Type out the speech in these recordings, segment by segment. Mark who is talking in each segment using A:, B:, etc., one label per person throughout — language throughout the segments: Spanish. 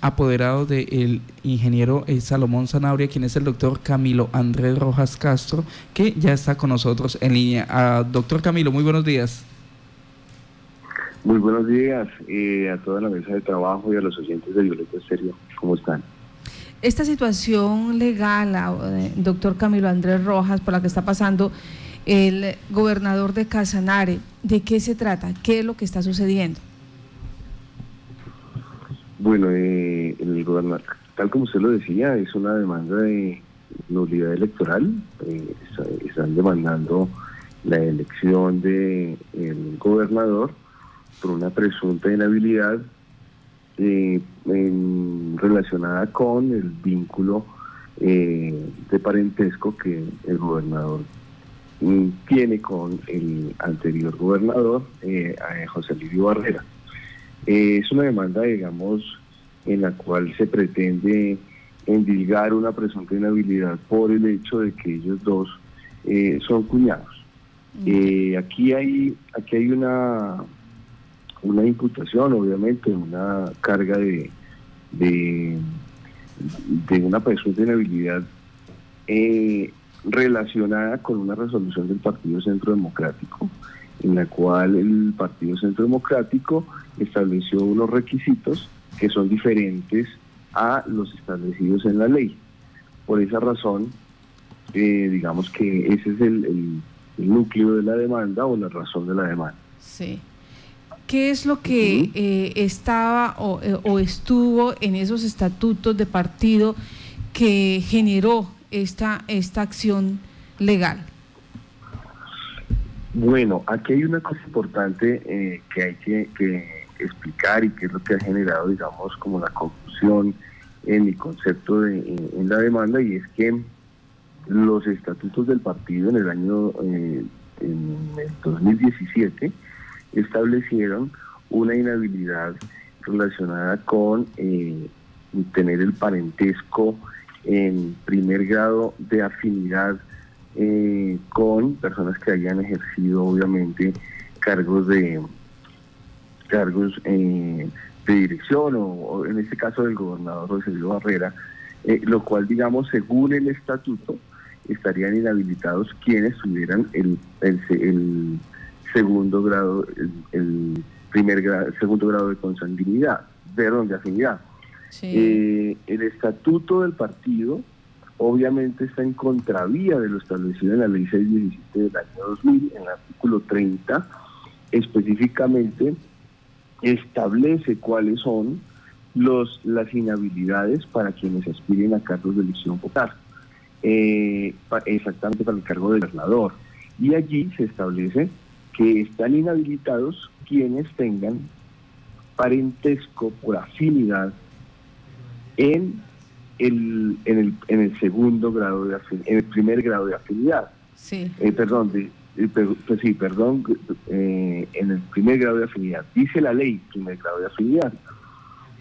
A: apoderado del ingeniero eh, Salomón Zanabria, quien es el doctor Camilo Andrés Rojas Castro, que ya está con nosotros en línea. Ah, doctor Camilo, muy buenos días.
B: Muy buenos días eh, a toda la mesa de trabajo y a los oyentes de Violeta Estéreo. ¿Cómo están?
C: Esta situación legal, ah, eh, doctor Camilo Andrés Rojas, por la que está pasando el gobernador de Casanare, ¿de qué se trata? ¿Qué es lo que está sucediendo?
B: Bueno, eh, el gobernador, tal como usted lo decía, es una demanda de nulidad electoral. Eh, están demandando la elección del el gobernador por una presunta inhabilidad eh, relacionada con el vínculo eh, de parentesco que el gobernador mm, tiene con el anterior gobernador, José Lidio Barrera. Eh, es una demanda, digamos, en la cual se pretende endilgar una presunta inhabilidad por el hecho de que ellos dos eh, son cuñados. Eh, aquí hay aquí hay una una imputación, obviamente, una carga de, de, una presunta inhabilidad relacionada con una resolución del Partido Centro Democrático en la cual el Partido Centro Democrático estableció unos requisitos que son diferentes a los establecidos en la ley. Por esa razón, eh, digamos que ese es el, núcleo de la demanda o la razón de la demanda.
C: Sí. ¿Qué es lo que eh, estaba o, eh, o, estuvo en esos estatutos de partido que generó esta, esta acción legal?
B: Bueno, aquí hay una cosa importante eh, que hay que, explicar y que es lo que ha generado, digamos, como la confusión en mi concepto de, la demanda y es que los estatutos del partido en el año eh, en el 2017 establecieron una inhabilidad relacionada con eh, tener el parentesco en primer grado de afinidad eh, con personas que hayan ejercido obviamente cargos de cargos eh, de dirección o, en este caso del gobernador José Luis Barrera, eh, lo cual digamos según el estatuto estarían inhabilitados quienes tuvieran el, el, segundo grado, el, primer grado, segundo grado de consanguinidad, perdón, de afinidad. el estatuto del partido obviamente está en contravía de lo establecido en la ley 617 del año 2000, en el artículo 30, específicamente establece cuáles son los, las inhabilidades para quienes aspiren a cargos de elección popular, eh, exactamente para el cargo de gobernador. Y allí se establece que están inhabilitados quienes tengan parentesco por afinidad en el, en, el, en el segundo grado de en el primer grado de afinidad.
C: Sí.
B: Eh, perdón, de, pues sí, perdón, eh, en el primer grado de afinidad. Dice la ley, primer grado de afinidad.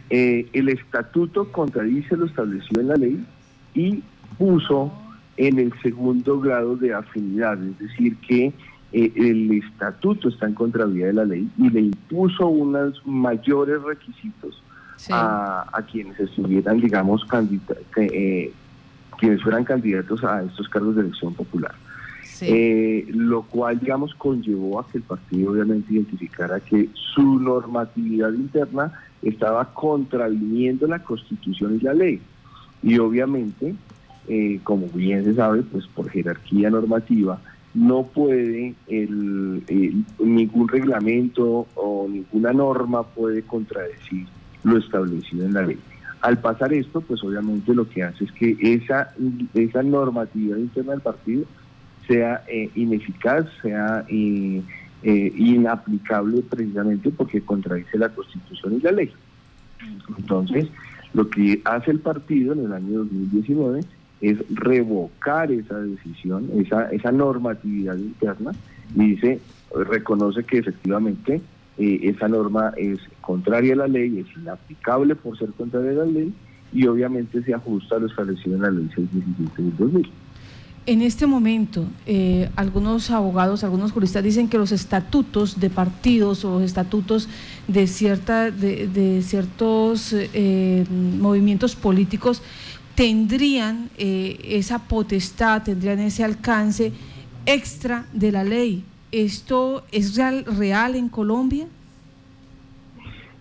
B: el estatuto contradice lo establecido en la ley y puso en el segundo grado de afinidad, es decir, que el estatuto está en contravía de la ley y le impuso unos mayores requisitos a, quienes estuvieran, digamos, eh, quienes fueran candidatos a estos cargos de elección popular. Eh, lo cual, digamos, conllevó a que el partido obviamente identificara que su normatividad interna estaba contraviniendo la constitución y la ley. Y obviamente, eh, como bien se sabe, pues por jerarquía normativa, no puede el, ningún reglamento o ninguna norma puede contradecir lo establecido en la ley. Al pasar esto, pues obviamente lo que hace es que esa, esa normatividad interna del partido sea eh, ineficaz, sea eh, eh, inaplicable precisamente porque contradice la Constitución y la ley. Entonces, lo que hace el partido en el año 2019 es revocar esa decisión, esa, esa normatividad interna, y dice, reconoce que efectivamente eh, esa norma es contraria a la ley, es inaplicable por ser contraria a la ley y obviamente se ajusta a lo establecido en la ley 617 del 2000.
C: En este momento, eh, algunos abogados, algunos juristas dicen que los estatutos de partidos o los estatutos de, cierta, de, ciertos eh, movimientos políticos tendrían eh, esa potestad, tendrían ese alcance extra de la ley. ¿Esto es real, real en Colombia?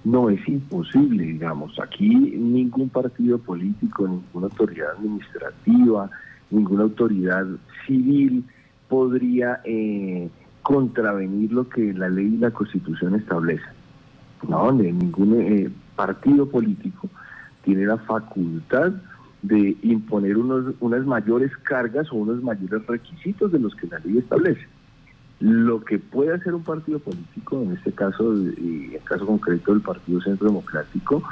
B: No, es imposible, digamos. Aquí ningún partido político, ninguna autoridad administrativa, ninguna autoridad civil podría eh, contravenir lo que la ley y la constitución establecen. No, ningún eh, partido político tiene la facultad de imponer unos, unas mayores cargas o unos mayores requisitos de los que la ley establece. Lo que puede hacer un partido político, en este caso, y en el caso concreto del Partido Centro Democrático,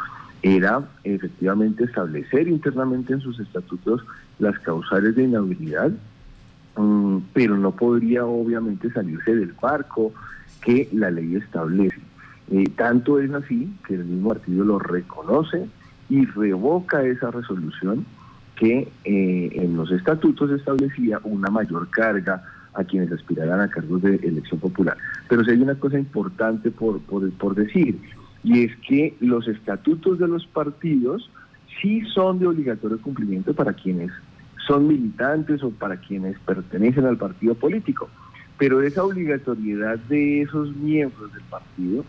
B: era efectivamente establecer internamente en sus estatutos las causales de inhabilidad, mm, pero no podría obviamente salirse del marco que la ley establece. Eh, tanto es así que el mismo partido lo reconoce y revoca esa resolución que eh, en los estatutos establecía una mayor carga a quienes aspiraran a cargos de elección popular. Pero si hay una cosa importante por, por, por decir, y es que los estatutos de los partidos sí son de obligatorio cumplimiento para quienes son militantes o para quienes pertenecen al partido político. Pero esa obligatoriedad de esos miembros del partido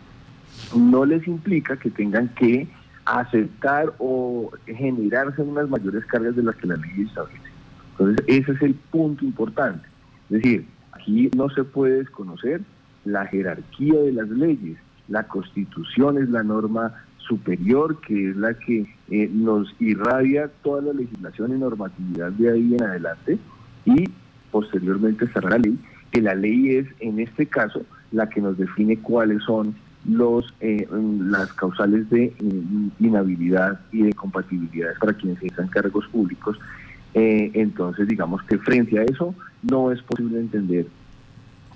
B: no les implica que tengan que aceptar o generarse unas mayores cargas de las que la ley establece. Entonces, ese es el punto importante. Es decir, aquí no se puede desconocer la jerarquía de las leyes la constitución es la norma superior, que es la que eh, nos irradia toda la legislación y normatividad de ahí en adelante, y posteriormente estará la ley, que la ley es en este caso la que nos define cuáles son los eh, las causales de inhabilidad y de compatibilidad para quienes ejercen cargos públicos. Eh, entonces, digamos que frente a eso no es posible entender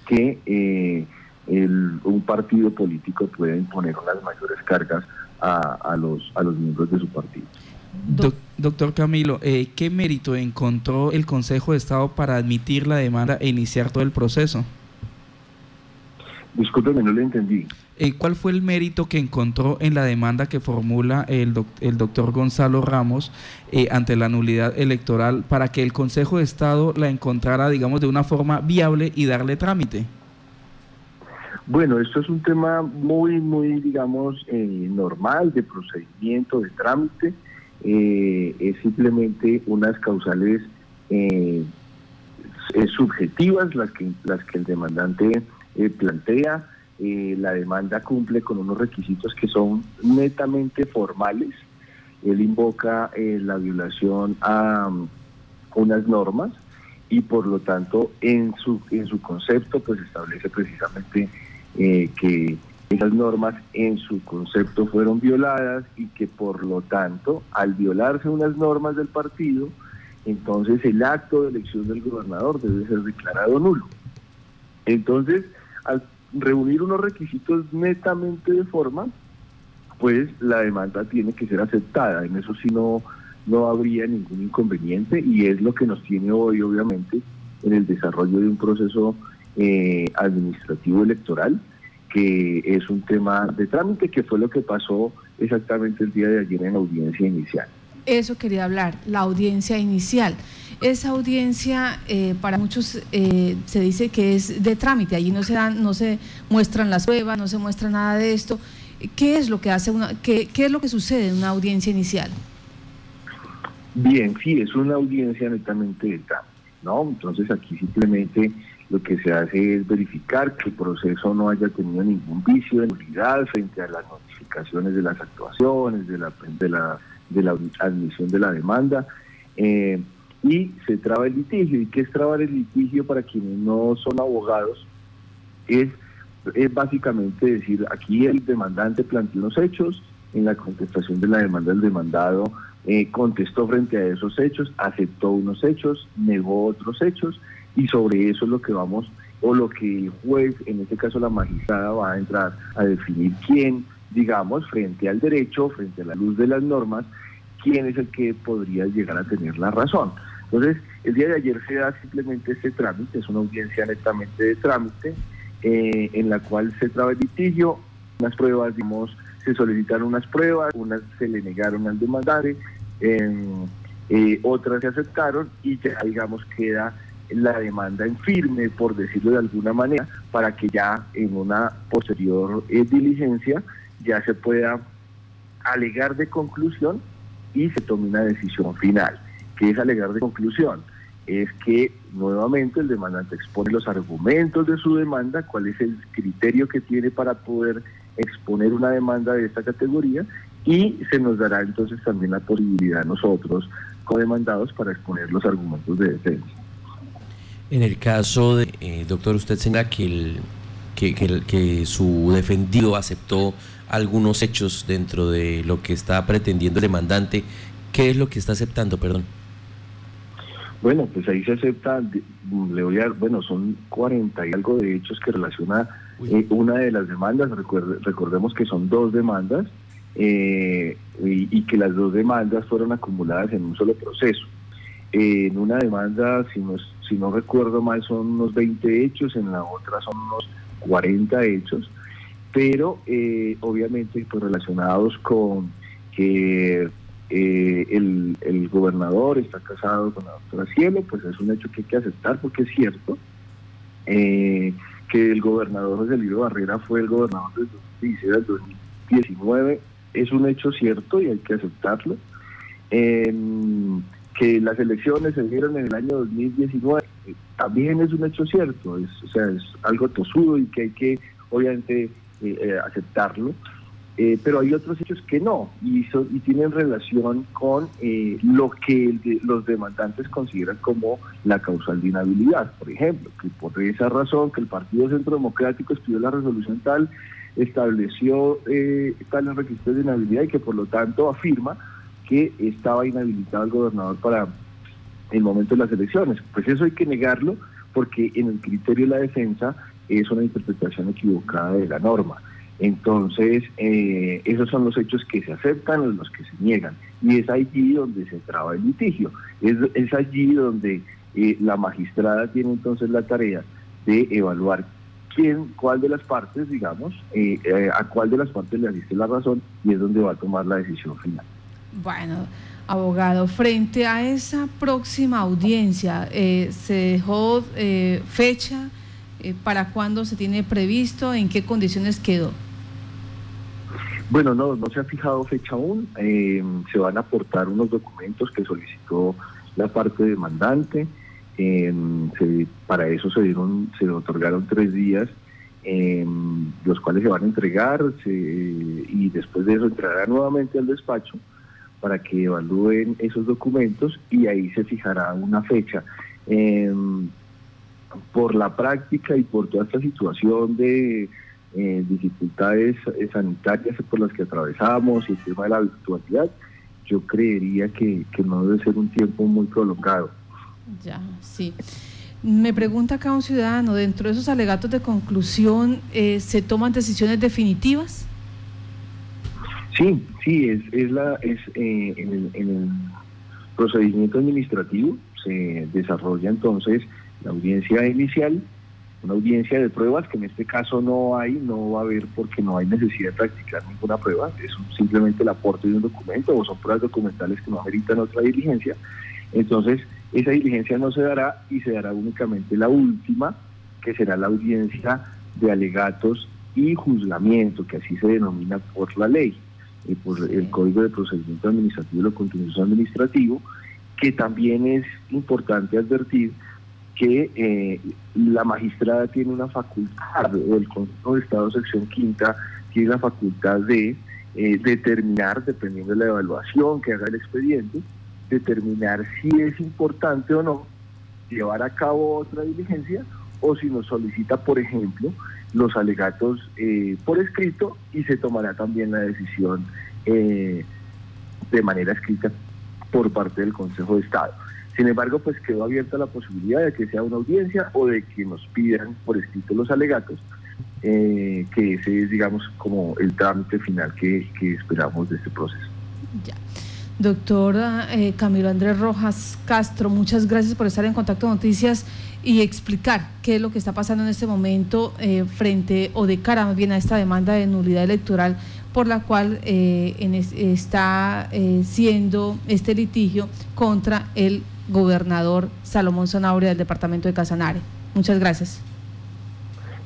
B: que un partido político puede imponer unas mayores cargas a, los, a los miembros de su partido.
A: doctor Camilo, eh, ¿qué mérito encontró el Consejo de Estado para admitir la demanda e iniciar todo el proceso?
B: Discúlpeme, no le entendí.
A: Eh, ¿Cuál fue el mérito que encontró en la demanda que formula el, el doctor Gonzalo Ramos eh, ante la nulidad electoral para que el Consejo de Estado la encontrara, digamos, de una forma viable y darle trámite?
B: Bueno, esto es un tema muy, muy, digamos, eh, normal de procedimiento, de trámite. Eh, es simplemente unas causales eh, subjetivas las que, las que el demandante plantea. la demanda cumple con unos requisitos que son netamente formales. Él invoca la violación a um, unas normas y por lo tanto en su, en su concepto pues establece precisamente eh, que esas normas en su concepto fueron violadas y que por lo tanto, al violarse unas normas del partido, entonces el acto de elección del gobernador debe ser declarado nulo. Entonces, al reunir unos requisitos netamente de forma, pues la demanda tiene que ser aceptada. En eso sí no, no habría ningún inconveniente y es lo que nos tiene hoy, obviamente, en el desarrollo de un proceso eh, administrativo electoral, que es un tema de trámite, que fue lo que pasó exactamente el día de ayer en la audiencia inicial.
C: Eso quería hablar, la audiencia inicial. Esa audiencia eh, para muchos eh, se dice que es de trámite, allí no se dan, no se muestran las pruebas, no se muestra nada de esto. ¿Qué es lo que hace una, qué, qué es lo que sucede en una audiencia inicial?
B: Bien, sí, es una audiencia netamente de trámite, ¿no? Entonces aquí simplemente lo que se hace es verificar que el proceso no haya tenido ningún vicio de nulidad frente a las notificaciones de las actuaciones, de la, de la, admisión de la demanda, eh, y se traba el litigio. ¿Y qué es trabar el litigio para quienes no son abogados? Es, es básicamente decir, aquí el demandante planteó unos hechos, en la contestación de la demanda del demandado eh, contestó frente a esos hechos, aceptó unos hechos, negó otros hechos, y sobre eso es lo que vamos, o lo que el juez, en este caso la magistrada, va a entrar a definir quién, digamos, frente al derecho, frente a la luz de las normas, quién es el que podría llegar a tener la razón. Entonces, el día de ayer se da simplemente este trámite, es una audiencia netamente de trámite, eh, en la cual se traba el litigio, unas pruebas, digamos, se solicitaron unas pruebas, unas se le negaron al demandante, em, eh, otras se aceptaron y ya, digamos, queda la demanda en firme, por decirlo de alguna manera, para que ya en una posterior eh, diligencia ya se pueda alegar de conclusión y se tome una decisión final. ¿Qué es alegar de conclusión? Es que nuevamente el demandante expone los argumentos de su demanda, cuál es el criterio que tiene para poder exponer una demanda de esta categoría y se nos dará entonces también la posibilidad a nosotros, como demandados, para exponer los argumentos de defensa.
D: En el caso de, eh, doctor, usted señala que, el, que, que, que su defendido aceptó algunos hechos dentro de lo que está pretendiendo el demandante. ¿Qué es lo que está aceptando, perdón?
B: Bueno, pues ahí se acepta, le voy a, bueno, son 40 y algo de hechos que relaciona eh, una de las demandas, recordemos que son dos demandas eh, y, que las dos demandas fueron acumuladas en un solo proceso. en una demanda, si no, si no recuerdo mal, son unos 20 hechos, en la otra son unos 40 hechos pero eh, obviamente pues, relacionados con que eh, el, gobernador está casado con la doctora Cielo, pues es un hecho que hay que aceptar porque es cierto eh, que el gobernador José Luis Barrera fue el gobernador desde 2019, es un hecho cierto y hay que aceptarlo. Que las elecciones se dieron en el año 2019 también es un hecho cierto, es, o sea, es algo tosudo y que hay que obviamente eh, eh, aceptarlo, eh, pero hay otros hechos que no, y, y tienen relación con lo que los demandantes consideran como la causal de inhabilidad. Por ejemplo, que por esa razón que el Partido Centro Democrático estudió la resolución tal, estableció tales requisitos de inhabilidad y que por lo tanto afirma que estaba inhabilitado el gobernador para el momento de las elecciones. Pues eso hay que negarlo porque en el criterio de la defensa es una interpretación equivocada de la norma. Entonces, eh, esos son los hechos que se aceptan o los que se niegan. Y es allí donde se traba el litigio. Es, es allí donde eh, la magistrada tiene entonces la tarea de evaluar quién, cuál de las partes, digamos, eh, a cuál de las partes le asiste la razón y es donde va a tomar la decisión final.
C: Bueno, abogado, frente a esa próxima audiencia, ¿se dejó fecha? Eh, ¿Para cuándo se tiene previsto? ¿En qué condiciones quedó?
B: Bueno, no, no se ha fijado fecha aún. Eh, se van a aportar unos documentos que solicitó la parte demandante. Eh, para eso se dieron, se otorgaron tres días, los cuales se van a entregar y después de eso entrará nuevamente al despacho para que evalúen esos documentos y ahí se fijará una fecha por la práctica y por toda esta situación de eh, dificultades sanitarias por las que atravesamos y el tema de la virtualidad, yo creería que, no debe ser un tiempo muy prolongado.
C: Ya, sí. Me pregunta acá un ciudadano, dentro de esos alegatos de conclusión, eh, ¿se toman decisiones definitivas?
B: Sí, sí, es, es, la, es en, el, en el procedimiento administrativo se desarrolla entonces la audiencia inicial, una audiencia de pruebas que en este caso no hay, no va a haber porque no hay necesidad de practicar ninguna prueba, es simplemente el aporte de un documento o son pruebas documentales que no ameritan otra diligencia. Entonces, esa diligencia no se dará y se dará únicamente la última, que será la audiencia de alegatos y juzgamiento, que así se denomina por la ley, y por el Código de Procedimiento Administrativo y lo Contencioso Administrativo, que también es importante advertir que eh, la magistrada tiene una facultad, o el Consejo de Estado sección quinta tiene la facultad de eh, determinar, dependiendo de la evaluación que haga el expediente, determinar si es importante o no llevar a cabo otra diligencia o si nos solicita, por ejemplo, los alegatos eh, por escrito y se tomará también la decisión de manera escrita por parte del Consejo de Estado. Sin embargo, pues quedó abierta la posibilidad de que sea una audiencia o de que nos pidan por escrito los alegatos, eh, que ese es, digamos, como el trámite final que, esperamos de este proceso.
C: Doctor eh, Camilo Andrés Rojas Castro, muchas gracias por estar en Contacto Noticias y explicar qué es lo que está pasando en este momento eh, frente o de cara más bien a esta demanda de nulidad electoral por la cual eh, está siendo este litigio contra el gobernador Salomón Zanabria del departamento de Casanare. Muchas gracias.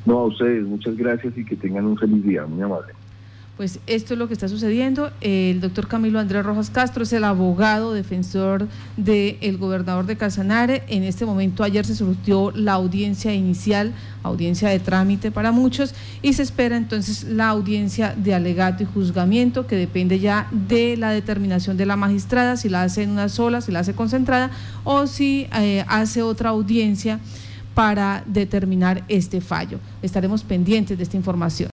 B: No, a ustedes, muchas gracias y que tengan un feliz día, muy amable.
C: Pues esto es lo que está sucediendo. El doctor Camilo Andrés Rojas Castro es el abogado defensor del gobernador de Casanare. En este momento ayer se surtió la audiencia inicial, audiencia de trámite para muchos, y se espera entonces la audiencia de alegato y juzgamiento, que depende ya de la determinación de la magistrada, si la hace en una sola, si la hace concentrada, o si eh, hace otra audiencia para determinar este fallo. Estaremos pendientes de esta información.